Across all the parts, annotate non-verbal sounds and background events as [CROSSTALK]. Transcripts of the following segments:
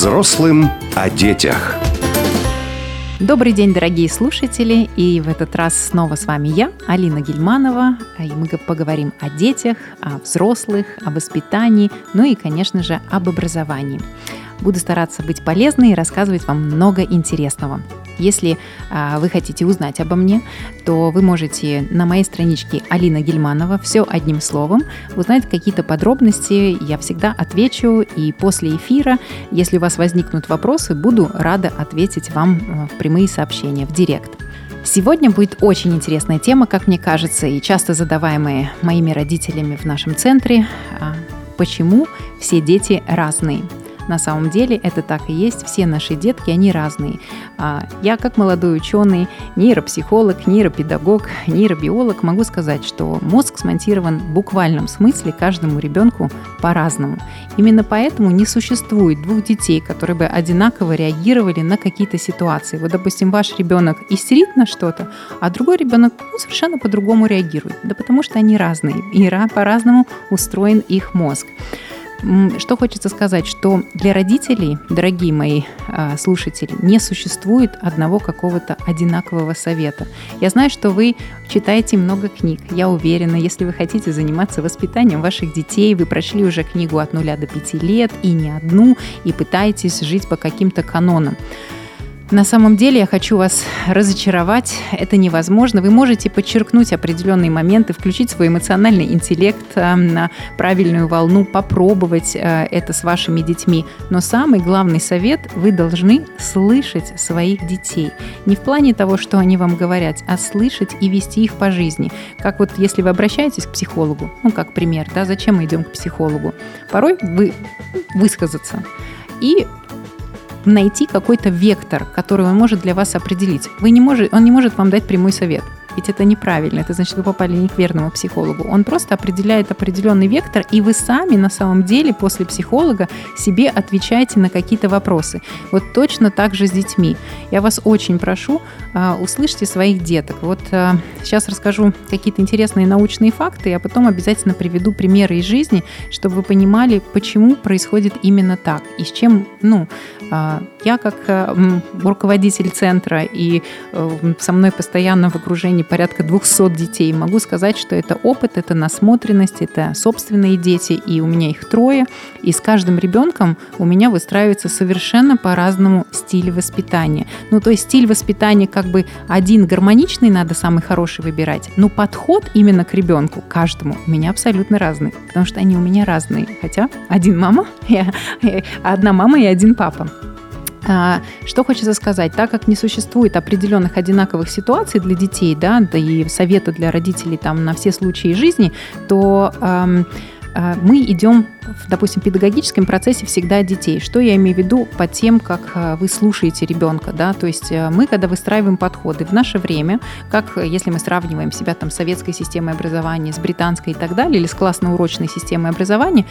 Взрослым о детях. Добрый день, дорогие слушатели! И в этот раз снова с вами я, Алина Гельманова. И мы поговорим о детях, о взрослых, о воспитании, ну и, конечно же, об образовании. Буду стараться быть полезной и рассказывать вам много интересного. Если а, вы хотите узнать обо мне, то вы можете на моей страничке Алина Гельманова все одним словом узнать какие-то подробности. Я всегда отвечу, и после эфира, если у вас возникнут вопросы, буду рада ответить вам э, в прямые сообщения, в директ. Сегодня будет очень интересная тема, как мне кажется, и часто задаваемая моими родителями в нашем центре. А, почему все дети разные? На самом деле это так и есть. Все наши детки, они разные. А, я, как молодой ученый, нейропсихолог, нейропедагог, нейробиолог, могу сказать, что мозг смонтирован в буквальном смысле каждому ребенку по-разному. Именно поэтому не существует двух детей, которые бы одинаково реагировали на какие-то ситуации. Вот, допустим, ваш ребенок истерит на что-то, а другой ребенок ну, совершенно по-другому реагирует. Да потому что они разные, и по-разному устроен их мозг. Что хочется сказать, что для родителей, дорогие мои э, слушатели, не существует одного какого-то одинакового совета. Я знаю, что вы читаете много книг. Я уверена, если вы хотите заниматься воспитанием ваших детей, вы прошли уже книгу от нуля до пяти лет и не одну, и пытаетесь жить по каким-то канонам. На самом деле я хочу вас разочаровать. Это невозможно. Вы можете подчеркнуть определенные моменты, включить свой эмоциональный интеллект э, на правильную волну, попробовать э, это с вашими детьми. Но самый главный совет – вы должны слышать своих детей. Не в плане того, что они вам говорят, а слышать и вести их по жизни. Как вот если вы обращаетесь к психологу, ну как пример, да, зачем мы идем к психологу? Порой вы высказаться. И найти какой-то вектор, который он может для вас определить. Вы не можете, он не может вам дать прямой совет. Ведь это неправильно, это значит, вы попали не к верному психологу. Он просто определяет определенный вектор, и вы сами на самом деле после психолога себе отвечаете на какие-то вопросы. Вот точно так же с детьми. Я вас очень прошу, а, услышьте своих деток. Вот а, сейчас расскажу какие-то интересные научные факты, а потом обязательно приведу примеры из жизни, чтобы вы понимали, почему происходит именно так и с чем, ну, а, я как руководитель центра и э, со мной постоянно в окружении порядка 200 детей. Могу сказать, что это опыт, это насмотренность, это собственные дети, и у меня их трое. И с каждым ребенком у меня выстраивается совершенно по-разному стиль воспитания. Ну, то есть стиль воспитания как бы один гармоничный, надо самый хороший выбирать, но подход именно к ребенку, каждому, у меня абсолютно разный, потому что они у меня разные. Хотя один мама, [LAUGHS] одна мама и один папа. А, что хочется сказать, так как не существует определенных одинаковых ситуаций для детей, да, да и совета для родителей там на все случаи жизни, то эм, мы идем, в, допустим, педагогическом процессе всегда детей. Что я имею в виду по тем, как э, вы слушаете ребенка, да, то есть э, мы, когда выстраиваем подходы в наше время, как если мы сравниваем себя там с советской системой образования, с британской и так далее, или с классно-урочной системой образования,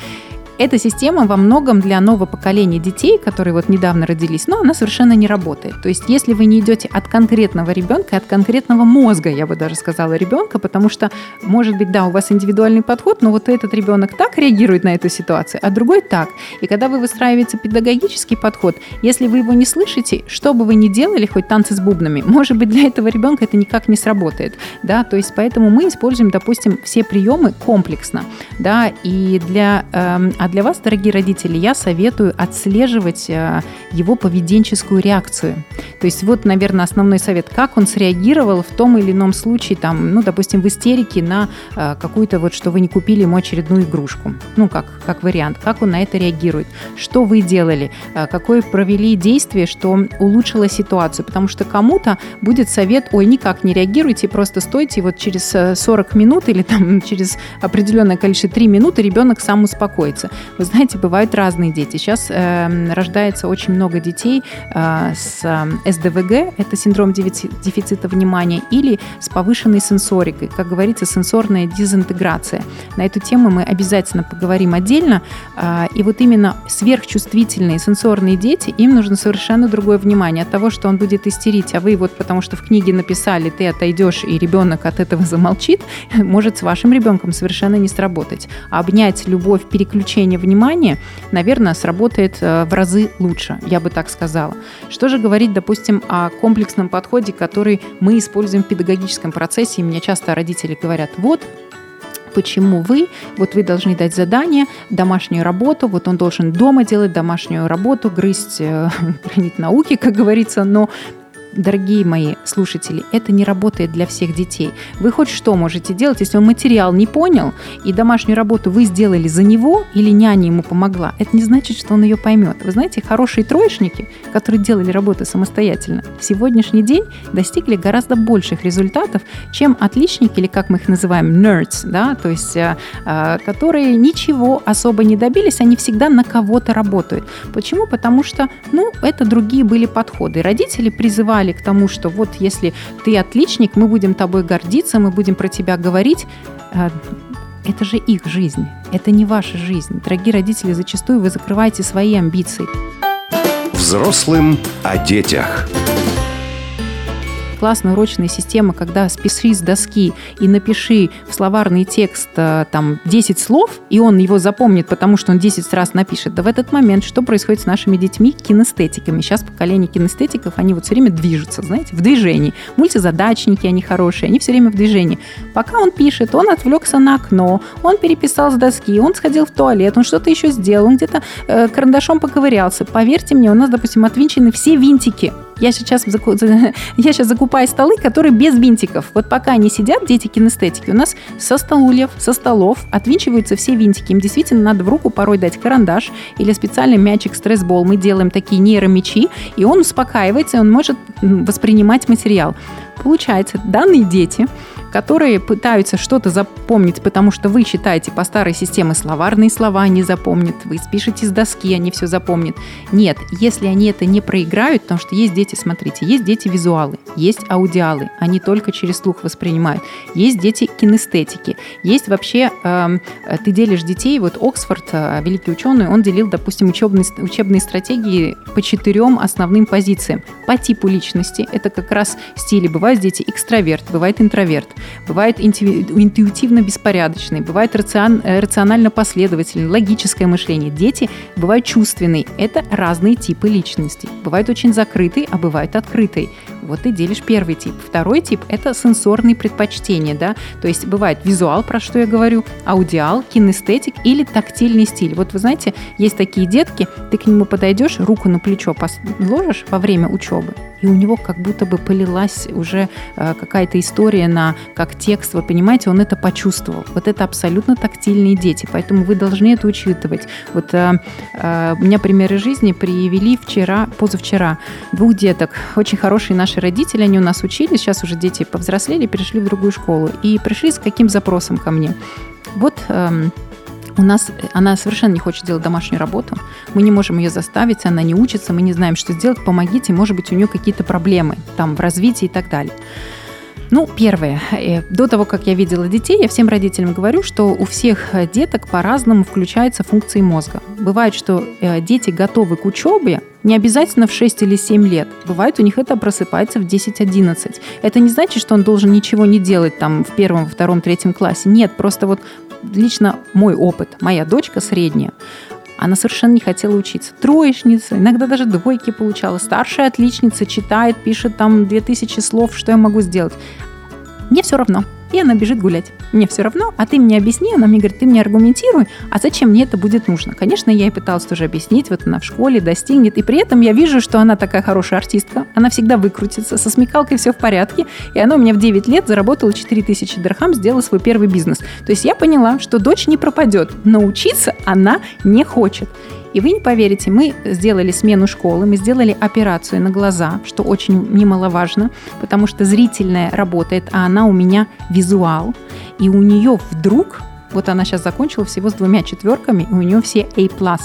эта система во многом для нового поколения детей, которые вот недавно родились, но она совершенно не работает. То есть если вы не идете от конкретного ребенка, от конкретного мозга, я бы даже сказала, ребенка, потому что, может быть, да, у вас индивидуальный подход, но вот этот ребенок так реагирует на эту ситуацию, а другой так. И когда вы выстраиваете педагогический подход, если вы его не слышите, что бы вы ни делали, хоть танцы с бубнами, [LAUGHS] может быть, для этого ребенка это никак не сработает. Да? То есть поэтому мы используем, допустим, все приемы комплексно. Да? И для э, для вас, дорогие родители, я советую отслеживать э, его поведенческую реакцию. То есть вот, наверное, основной совет, как он среагировал в том или ином случае, там, ну, допустим, в истерике на э, какую-то вот, что вы не купили ему очередную игрушку. Ну, как, как вариант. Как он на это реагирует? Что вы делали? Э, какое провели действие, что улучшило ситуацию? Потому что кому-то будет совет, ой, никак не реагируйте, просто стойте, вот через 40 минут или там через определенное количество 3 минуты ребенок сам успокоится. Вы знаете, бывают разные дети. Сейчас э, рождается очень много детей э, с э, СДВГ, это синдром дефицита внимания, или с повышенной сенсорикой, как говорится, сенсорная дезинтеграция. На эту тему мы обязательно поговорим отдельно. Э, и вот именно сверхчувствительные сенсорные дети, им нужно совершенно другое внимание. От того, что он будет истерить, а вы вот потому что в книге написали, ты отойдешь, и ребенок от этого замолчит, [LAUGHS] может с вашим ребенком совершенно не сработать. А обнять любовь, переключение направление внимания, наверное, сработает э, в разы лучше, я бы так сказала. Что же говорить, допустим, о комплексном подходе, который мы используем в педагогическом процессе, и мне часто родители говорят, вот, почему вы, вот вы должны дать задание, домашнюю работу, вот он должен дома делать домашнюю работу, грызть э, [LAUGHS] науки, как говорится, но дорогие мои слушатели, это не работает для всех детей. Вы хоть что можете делать, если он материал не понял, и домашнюю работу вы сделали за него, или няня ему помогла, это не значит, что он ее поймет. Вы знаете, хорошие троечники, которые делали работу самостоятельно, в сегодняшний день достигли гораздо больших результатов, чем отличники, или как мы их называем, nerds, да, то есть а, а, которые ничего особо не добились, они всегда на кого-то работают. Почему? Потому что, ну, это другие были подходы. Родители призывали призывали к тому, что вот если ты отличник, мы будем тобой гордиться, мы будем про тебя говорить, э, это же их жизнь, это не ваша жизнь. Дорогие родители, зачастую вы закрываете свои амбиции. Взрослым о детях классная урочная система, когда спиши с доски и напиши в словарный текст э, там 10 слов, и он его запомнит, потому что он 10 раз напишет, да в этот момент что происходит с нашими детьми, кинестетиками? Сейчас поколение кинестетиков, они вот все время движутся, знаете, в движении. Мультизадачники, они хорошие, они все время в движении. Пока он пишет, он отвлекся на окно, он переписал с доски, он сходил в туалет, он что-то еще сделал, он где-то э, карандашом поковырялся. Поверьте мне, у нас, допустим, отвинчены все винтики я сейчас, [LAUGHS] я сейчас закупаю столы, которые без винтиков. Вот пока они сидят, дети кинестетики, у нас со стульев, со столов отвинчиваются все винтики. Им действительно надо в руку порой дать карандаш или специальный мячик стрессбол. Мы делаем такие нейромечи, и он успокаивается, и он может воспринимать материал. Получается, данные дети которые пытаются что-то запомнить, потому что вы считаете по старой системе словарные слова не запомнят, вы спишете с доски, они все запомнят. Нет, если они это не проиграют, потому что есть дети, смотрите, есть дети визуалы, есть аудиалы, они только через слух воспринимают, есть дети кинестетики, есть вообще, э, ты делишь детей, вот Оксфорд, э, великий ученый, он делил, допустим, учебные, учебные стратегии по четырем основным позициям. По типу личности, это как раз стили, бывают дети экстраверт, бывает интроверт, бывает интуитивно беспорядочный, бывает э, рационально последовательный, логическое мышление. Дети бывают чувственные. Это разные типы личности. Бывают очень закрытые, а бывают открытые. Вот ты делишь первый тип. Второй тип – это сенсорные предпочтения, да, то есть бывает визуал, про что я говорю, аудиал, кинестетик или тактильный стиль. Вот вы знаете, есть такие детки, ты к нему подойдешь, руку на плечо положишь во время учебы, и у него как будто бы полилась уже э, какая-то история на как текст. Вы понимаете, он это почувствовал. Вот это абсолютно тактильные дети, поэтому вы должны это учитывать. Вот э, э, у меня примеры жизни привели вчера, позавчера двух деток, очень хорошие наши родители, они у нас учились, сейчас уже дети повзрослели, перешли в другую школу и пришли с каким запросом ко мне. Вот э, у нас она совершенно не хочет делать домашнюю работу. Мы не можем ее заставить, она не учится, мы не знаем, что сделать. Помогите, может быть, у нее какие-то проблемы там в развитии и так далее. Ну, первое. Э, до того, как я видела детей, я всем родителям говорю, что у всех деток по-разному включаются функции мозга. Бывает, что э, дети готовы к учебе, не обязательно в 6 или 7 лет. Бывает, у них это просыпается в 10-11. Это не значит, что он должен ничего не делать там в первом, втором, третьем классе. Нет, просто вот лично мой опыт. Моя дочка средняя. Она совершенно не хотела учиться. Троечница, иногда даже двойки получала. Старшая отличница читает, пишет там 2000 слов, что я могу сделать. Мне все равно и она бежит гулять. Мне все равно, а ты мне объясни, она мне говорит, ты мне аргументируй, а зачем мне это будет нужно? Конечно, я ей пыталась тоже объяснить, вот она в школе достигнет, и при этом я вижу, что она такая хорошая артистка, она всегда выкрутится, со смекалкой все в порядке, и она у меня в 9 лет заработала 4000 дирхам, сделала свой первый бизнес. То есть я поняла, что дочь не пропадет, научиться она не хочет. И вы не поверите, мы сделали смену школы, мы сделали операцию на глаза, что очень немаловажно, потому что зрительная работает, а она у меня визуал. И у нее вдруг, вот она сейчас закончила всего с двумя четверками, и у нее все A+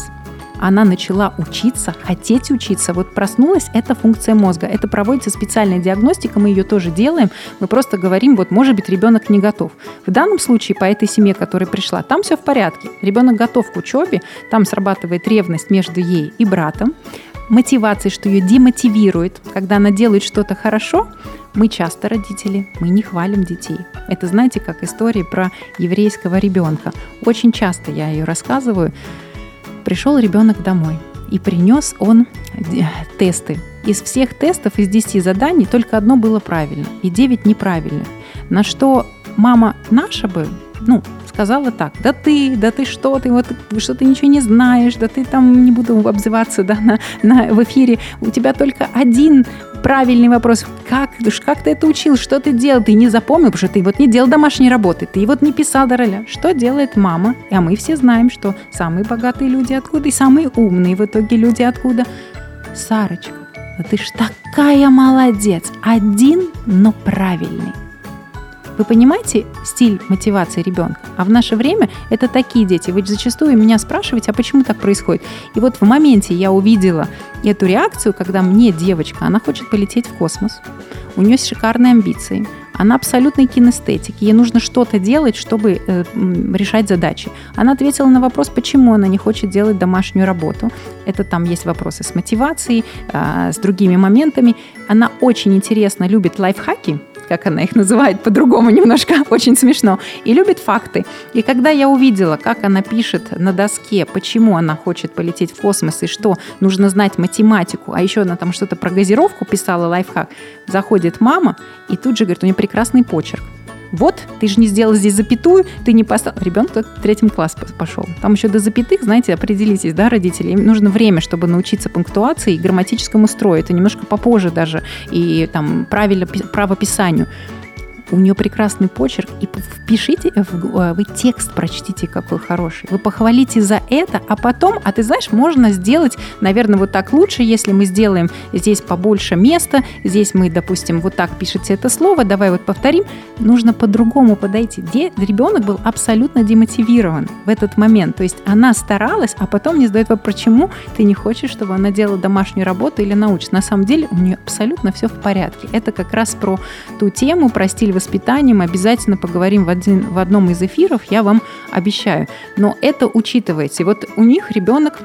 она начала учиться, хотеть учиться. Вот проснулась эта функция мозга. Это проводится специальная диагностика, мы ее тоже делаем. Мы просто говорим, вот может быть ребенок не готов. В данном случае по этой семье, которая пришла, там все в порядке. Ребенок готов к учебе, там срабатывает ревность между ей и братом, мотивация, что ее демотивирует, когда она делает что-то хорошо, мы часто, родители, мы не хвалим детей. Это, знаете, как история про еврейского ребенка. Очень часто я ее рассказываю. Пришел ребенок домой, и принес он тесты. Из всех тестов, из 10 заданий, только одно было правильно, и 9 неправильных. На что мама наша бы, ну, сказала так, да ты, да ты что, ты вот что ты ничего не знаешь, да ты там, не буду обзываться, да, на, на, в эфире, у тебя только один правильный вопрос. Как, как ты это учил? Что ты делал? Ты не запомнил, потому что ты вот не делал домашней работы, ты вот не писал до роля. Что делает мама? А мы все знаем, что самые богатые люди откуда и самые умные в итоге люди откуда. Сарочка, ты ж такая молодец. Один, но правильный. Вы понимаете стиль мотивации ребенка? А в наше время это такие дети. Вы зачастую меня спрашиваете, а почему так происходит? И вот в моменте я увидела эту реакцию, когда мне девочка, она хочет полететь в космос. У нее есть шикарные амбиции. Она абсолютный кинестетик. Ей нужно что-то делать, чтобы э, решать задачи. Она ответила на вопрос, почему она не хочет делать домашнюю работу. Это там есть вопросы с мотивацией, э, с другими моментами. Она очень интересно любит лайфхаки, как она их называет по-другому немножко, [LAUGHS] очень смешно, и любит факты. И когда я увидела, как она пишет на доске, почему она хочет полететь в космос и что нужно знать математику, а еще она там что-то про газировку писала, лайфхак, заходит мама и тут же говорит, у нее прекрасный почерк вот, ты же не сделал здесь запятую, ты не поставил. Ребенок в третьем класс пошел. Там еще до запятых, знаете, определитесь, да, родители. Им нужно время, чтобы научиться пунктуации и грамматическому строю. Это немножко попозже даже. И там правильно правописанию у нее прекрасный почерк, и впишите, э, вы текст прочтите, какой хороший. Вы похвалите за это, а потом, а ты знаешь, можно сделать, наверное, вот так лучше, если мы сделаем здесь побольше места, здесь мы, допустим, вот так пишете это слово, давай вот повторим, нужно по-другому подойти. Де, ребенок был абсолютно демотивирован в этот момент, то есть она старалась, а потом мне задает вопрос, почему ты не хочешь, чтобы она делала домашнюю работу или научную. На самом деле у нее абсолютно все в порядке. Это как раз про ту тему, про стиль воспитанием обязательно поговорим в, один, в одном из эфиров, я вам обещаю. Но это учитывайте. Вот у них ребенок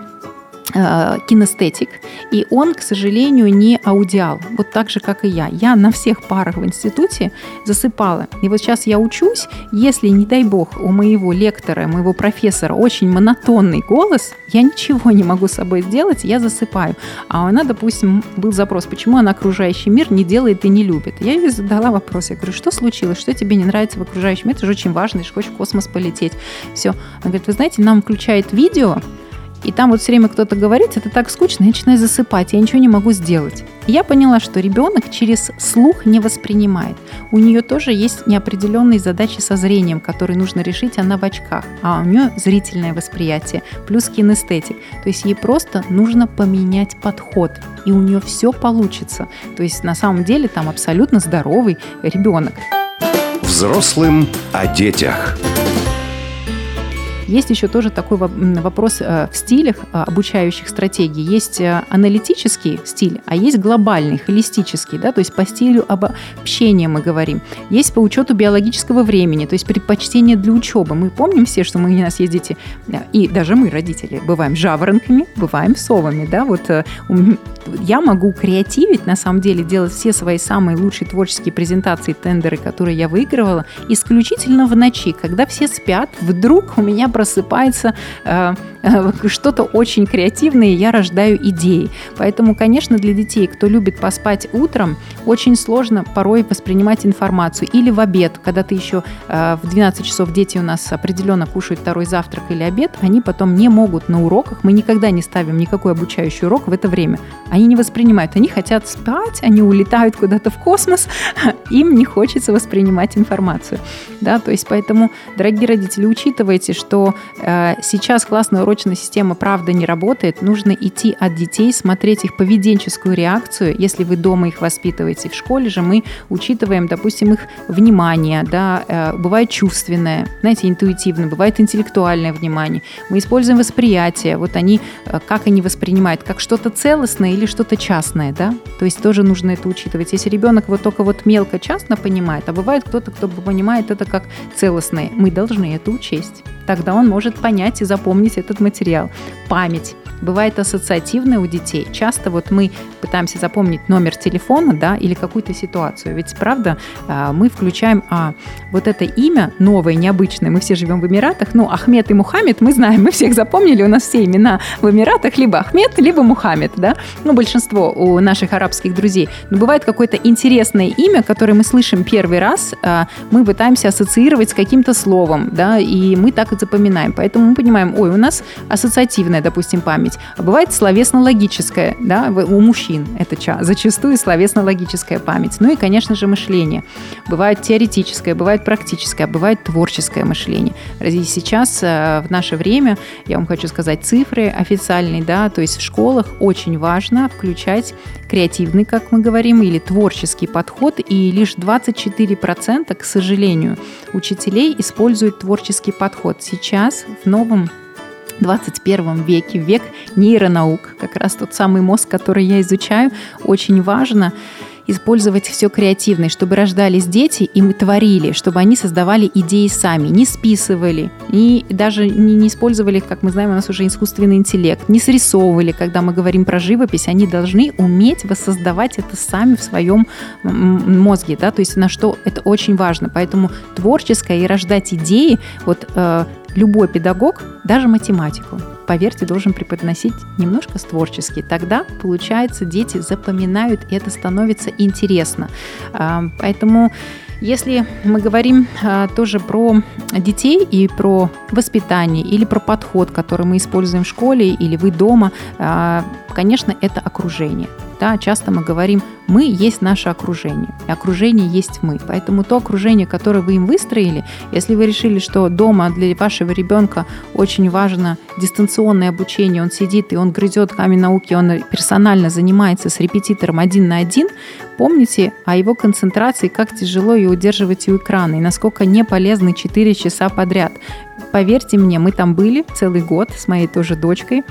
кинестетик, и он, к сожалению, не аудиал, вот так же, как и я. Я на всех парах в институте засыпала. И вот сейчас я учусь, если, не дай бог, у моего лектора, моего профессора очень монотонный голос, я ничего не могу с собой сделать, я засыпаю. А она, допустим, был запрос, почему она окружающий мир не делает и не любит. Я ей задала вопрос, я говорю, что случилось, что тебе не нравится в окружающем мире, это же очень важно, ты же хочешь в космос полететь. Все. Она говорит, вы знаете, нам включает видео, и там вот все время кто-то говорит, это так скучно, я начинаю засыпать, я ничего не могу сделать. Я поняла, что ребенок через слух не воспринимает. У нее тоже есть неопределенные задачи со зрением, которые нужно решить, она в очках, а у нее зрительное восприятие, плюс кинестетик. То есть ей просто нужно поменять подход, и у нее все получится. То есть на самом деле там абсолютно здоровый ребенок. Взрослым о детях. Есть еще тоже такой вопрос э, в стилях э, обучающих стратегий. Есть э, аналитический стиль, а есть глобальный, холистический, да, то есть по стилю общения мы говорим. Есть по учету биологического времени, то есть предпочтение для учебы. Мы помним все, что мы у нас есть дети, и даже мы, родители, бываем жаворонками, бываем совами, да, вот я могу креативить, на самом деле, делать все свои самые лучшие творческие презентации, тендеры, которые я выигрывала, исключительно в ночи, когда все спят, вдруг у меня просыпается э, э, что-то очень креативное, и я рождаю идеи. Поэтому, конечно, для детей, кто любит поспать утром, очень сложно порой воспринимать информацию. Или в обед, когда ты еще э, в 12 часов дети у нас определенно кушают второй завтрак или обед, они потом не могут на уроках, мы никогда не ставим никакой обучающий урок в это время. Они не воспринимают, они хотят спать, они улетают куда-то в космос, [LAUGHS] им не хочется воспринимать информацию. Да, то есть поэтому, дорогие родители, учитывайте, что э, сейчас классная урочная система правда не работает, нужно идти от детей, смотреть их поведенческую реакцию. Если вы дома их воспитываете, в школе же мы учитываем, допустим, их внимание, да, э, бывает чувственное, знаете, интуитивное, бывает интеллектуальное внимание. Мы используем восприятие, вот они, э, как они воспринимают, как что-то целостное или что-то частное, да, то есть тоже нужно это учитывать. Если ребенок вот только вот мелко частно понимает, а бывает кто-то, кто понимает это как целостное, мы должны это учесть тогда он может понять и запомнить этот материал. Память. Бывает ассоциативное у детей. Часто вот мы пытаемся запомнить номер телефона, да, или какую-то ситуацию. Ведь, правда, а, мы включаем, а, вот это имя новое, необычное, мы все живем в Эмиратах, ну, Ахмед и Мухаммед, мы знаем, [LAUGHS] мы всех запомнили, у нас все имена в Эмиратах, либо Ахмед, либо Мухаммед, да, ну, большинство у наших арабских друзей. Но бывает какое-то интересное имя, которое мы слышим первый раз, а, мы пытаемся ассоциировать с каким-то словом, да, и мы так и запоминаем. Поэтому мы понимаем, ой, у нас ассоциативная, допустим, память, а бывает словесно-логическая, да, у мужчин это зачастую словесно-логическая память. Ну и, конечно же, мышление. Бывает теоретическое, бывает практическое, а бывает творческое мышление. И сейчас э, в наше время, я вам хочу сказать, цифры официальные, да, то есть в школах очень важно включать креативный, как мы говорим, или творческий подход, и лишь 24%, к сожалению, учителей используют творческий подход. Сейчас в новом 21 веке, век нейронаук, как раз тот самый мозг, который я изучаю, очень важно использовать все креативное, чтобы рождались дети, и мы творили, чтобы они создавали идеи сами, не списывали, и даже не, не использовали, как мы знаем, у нас уже искусственный интеллект, не срисовывали, когда мы говорим про живопись, они должны уметь воссоздавать это сами в своем мозге, да, то есть на что это очень важно. Поэтому творческое и рождать идеи, вот э, любой педагог, даже математику, поверьте, должен преподносить немножко творчески. Тогда, получается, дети запоминают, и это становится интересно. А, поэтому если мы говорим а, тоже про детей и про воспитание или про подход, который мы используем в школе или вы дома, а, конечно, это окружение. Да, часто мы говорим, мы есть наше окружение, и окружение есть мы. Поэтому то окружение, которое вы им выстроили, если вы решили, что дома для вашего ребенка очень важно дистанционное обучение, он сидит и он грызет камень науки, он персонально занимается с репетитором один на один, помните о его концентрации, как тяжело ее удерживать у экрана и насколько не полезны 4 часа подряд. Поверьте мне, мы там были целый год с моей тоже дочкой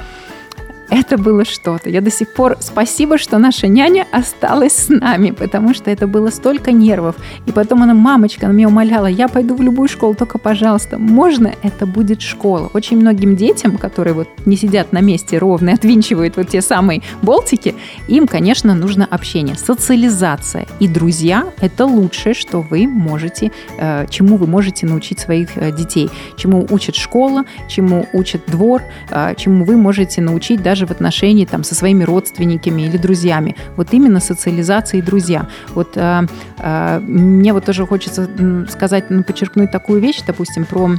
это было что-то. Я до сих пор спасибо, что наша няня осталась с нами, потому что это было столько нервов. И потом она, мамочка, она меня умоляла, я пойду в любую школу, только, пожалуйста, можно это будет школа. Очень многим детям, которые вот не сидят на месте ровно и отвинчивают вот те самые болтики, им, конечно, нужно общение, социализация. И друзья – это лучшее, что вы можете, э, чему вы можете научить своих э, детей, чему учит школа, чему учит двор, э, чему вы можете научить даже даже в отношении там, со своими родственниками или друзьями. Вот именно социализация и друзья. Вот э, э, мне вот тоже хочется сказать, ну, подчеркнуть такую вещь, допустим, про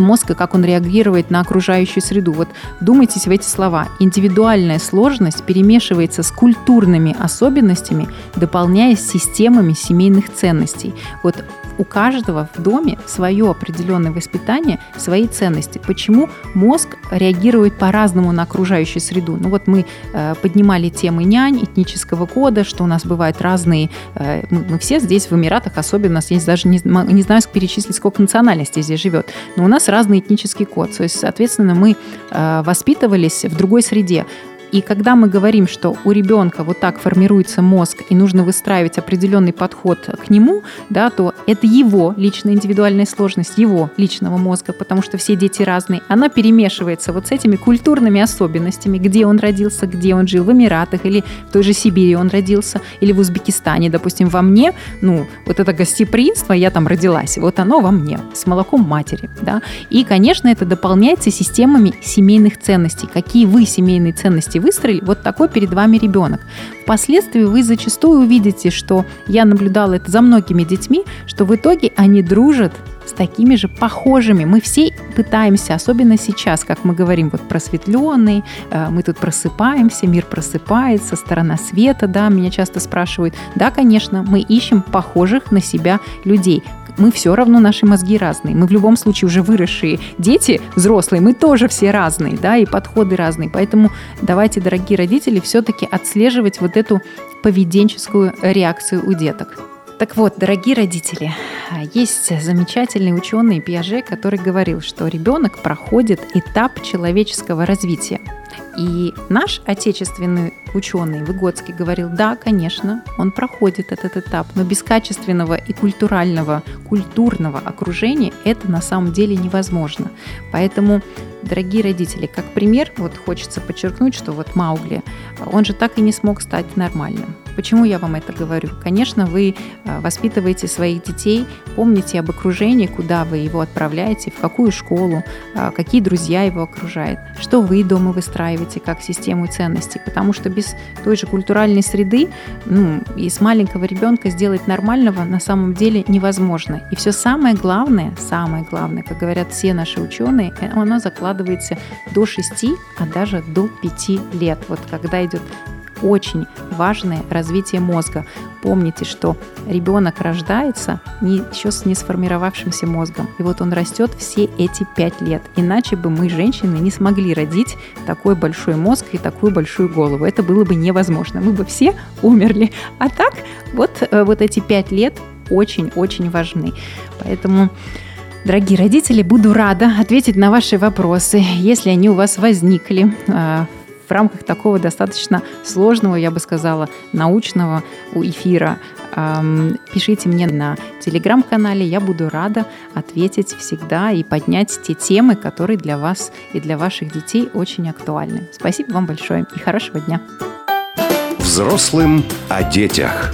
мозг и как он реагирует на окружающую среду. Вот вдумайтесь в эти слова. Индивидуальная сложность перемешивается с культурными особенностями, дополняясь системами семейных ценностей. Вот у каждого в доме свое определенное воспитание, свои ценности. Почему мозг реагирует по-разному на окружающую среду? Ну вот мы э, поднимали темы нянь, этнического кода, что у нас бывают разные, э, мы, мы все здесь в Эмиратах, особенно, здесь даже не, не знаю перечислить, сколько национальностей здесь живет, но у нас разный этнический код. То есть, соответственно, мы э, воспитывались в другой среде. И когда мы говорим, что у ребенка вот так формируется мозг и нужно выстраивать определенный подход к нему, да, то это его личная индивидуальная сложность, его личного мозга, потому что все дети разные. Она перемешивается вот с этими культурными особенностями, где он родился, где он жил, в Эмиратах или в той же Сибири он родился, или в Узбекистане, допустим, во мне, ну, вот это гостеприимство, я там родилась, вот оно во мне, с молоком матери, да. И, конечно, это дополняется системами семейных ценностей. Какие вы семейные ценности выстроили, вот такой перед вами ребенок. Впоследствии вы зачастую увидите, что я наблюдала это за многими детьми, что в итоге они дружат с такими же похожими. Мы все пытаемся, особенно сейчас, как мы говорим, вот просветленный, э, мы тут просыпаемся, мир просыпается, сторона света, да, меня часто спрашивают. Да, конечно, мы ищем похожих на себя людей мы все равно наши мозги разные. Мы в любом случае уже выросшие дети, взрослые, мы тоже все разные, да, и подходы разные. Поэтому давайте, дорогие родители, все-таки отслеживать вот эту поведенческую реакцию у деток. Так вот, дорогие родители, есть замечательный ученый Пиаже, который говорил, что ребенок проходит этап человеческого развития. И наш отечественный ученый Выгодский говорил, да, конечно, он проходит этот этап, но без качественного и культурального, культурного окружения это на самом деле невозможно. Поэтому дорогие родители, как пример, вот хочется подчеркнуть, что вот Маугли, он же так и не смог стать нормальным. Почему я вам это говорю? Конечно, вы э, воспитываете своих детей, помните об окружении, куда вы его отправляете, в какую школу, э, какие друзья его окружают, что вы дома выстраиваете как систему ценностей, потому что без той же культуральной среды ну, из маленького ребенка сделать нормального на самом деле невозможно. И все самое главное, самое главное, как говорят все наши ученые, э, оно закладывается до 6, а даже до 5 лет. Вот когда идет очень важное развитие мозга. Помните, что ребенок рождается не, еще с не сформировавшимся мозгом. И вот он растет все эти пять лет. Иначе бы мы, женщины, не смогли родить такой большой мозг и такую большую голову. Это было бы невозможно. Мы бы все умерли. А так, вот, э, вот эти пять лет очень-очень важны. Поэтому Дорогие родители, буду рада ответить на ваши вопросы, если они у вас возникли э, в рамках такого достаточно сложного, я бы сказала, научного эфира. Пишите мне на телеграм-канале, я буду рада ответить всегда и поднять те темы, которые для вас и для ваших детей очень актуальны. Спасибо вам большое и хорошего дня. Взрослым о детях.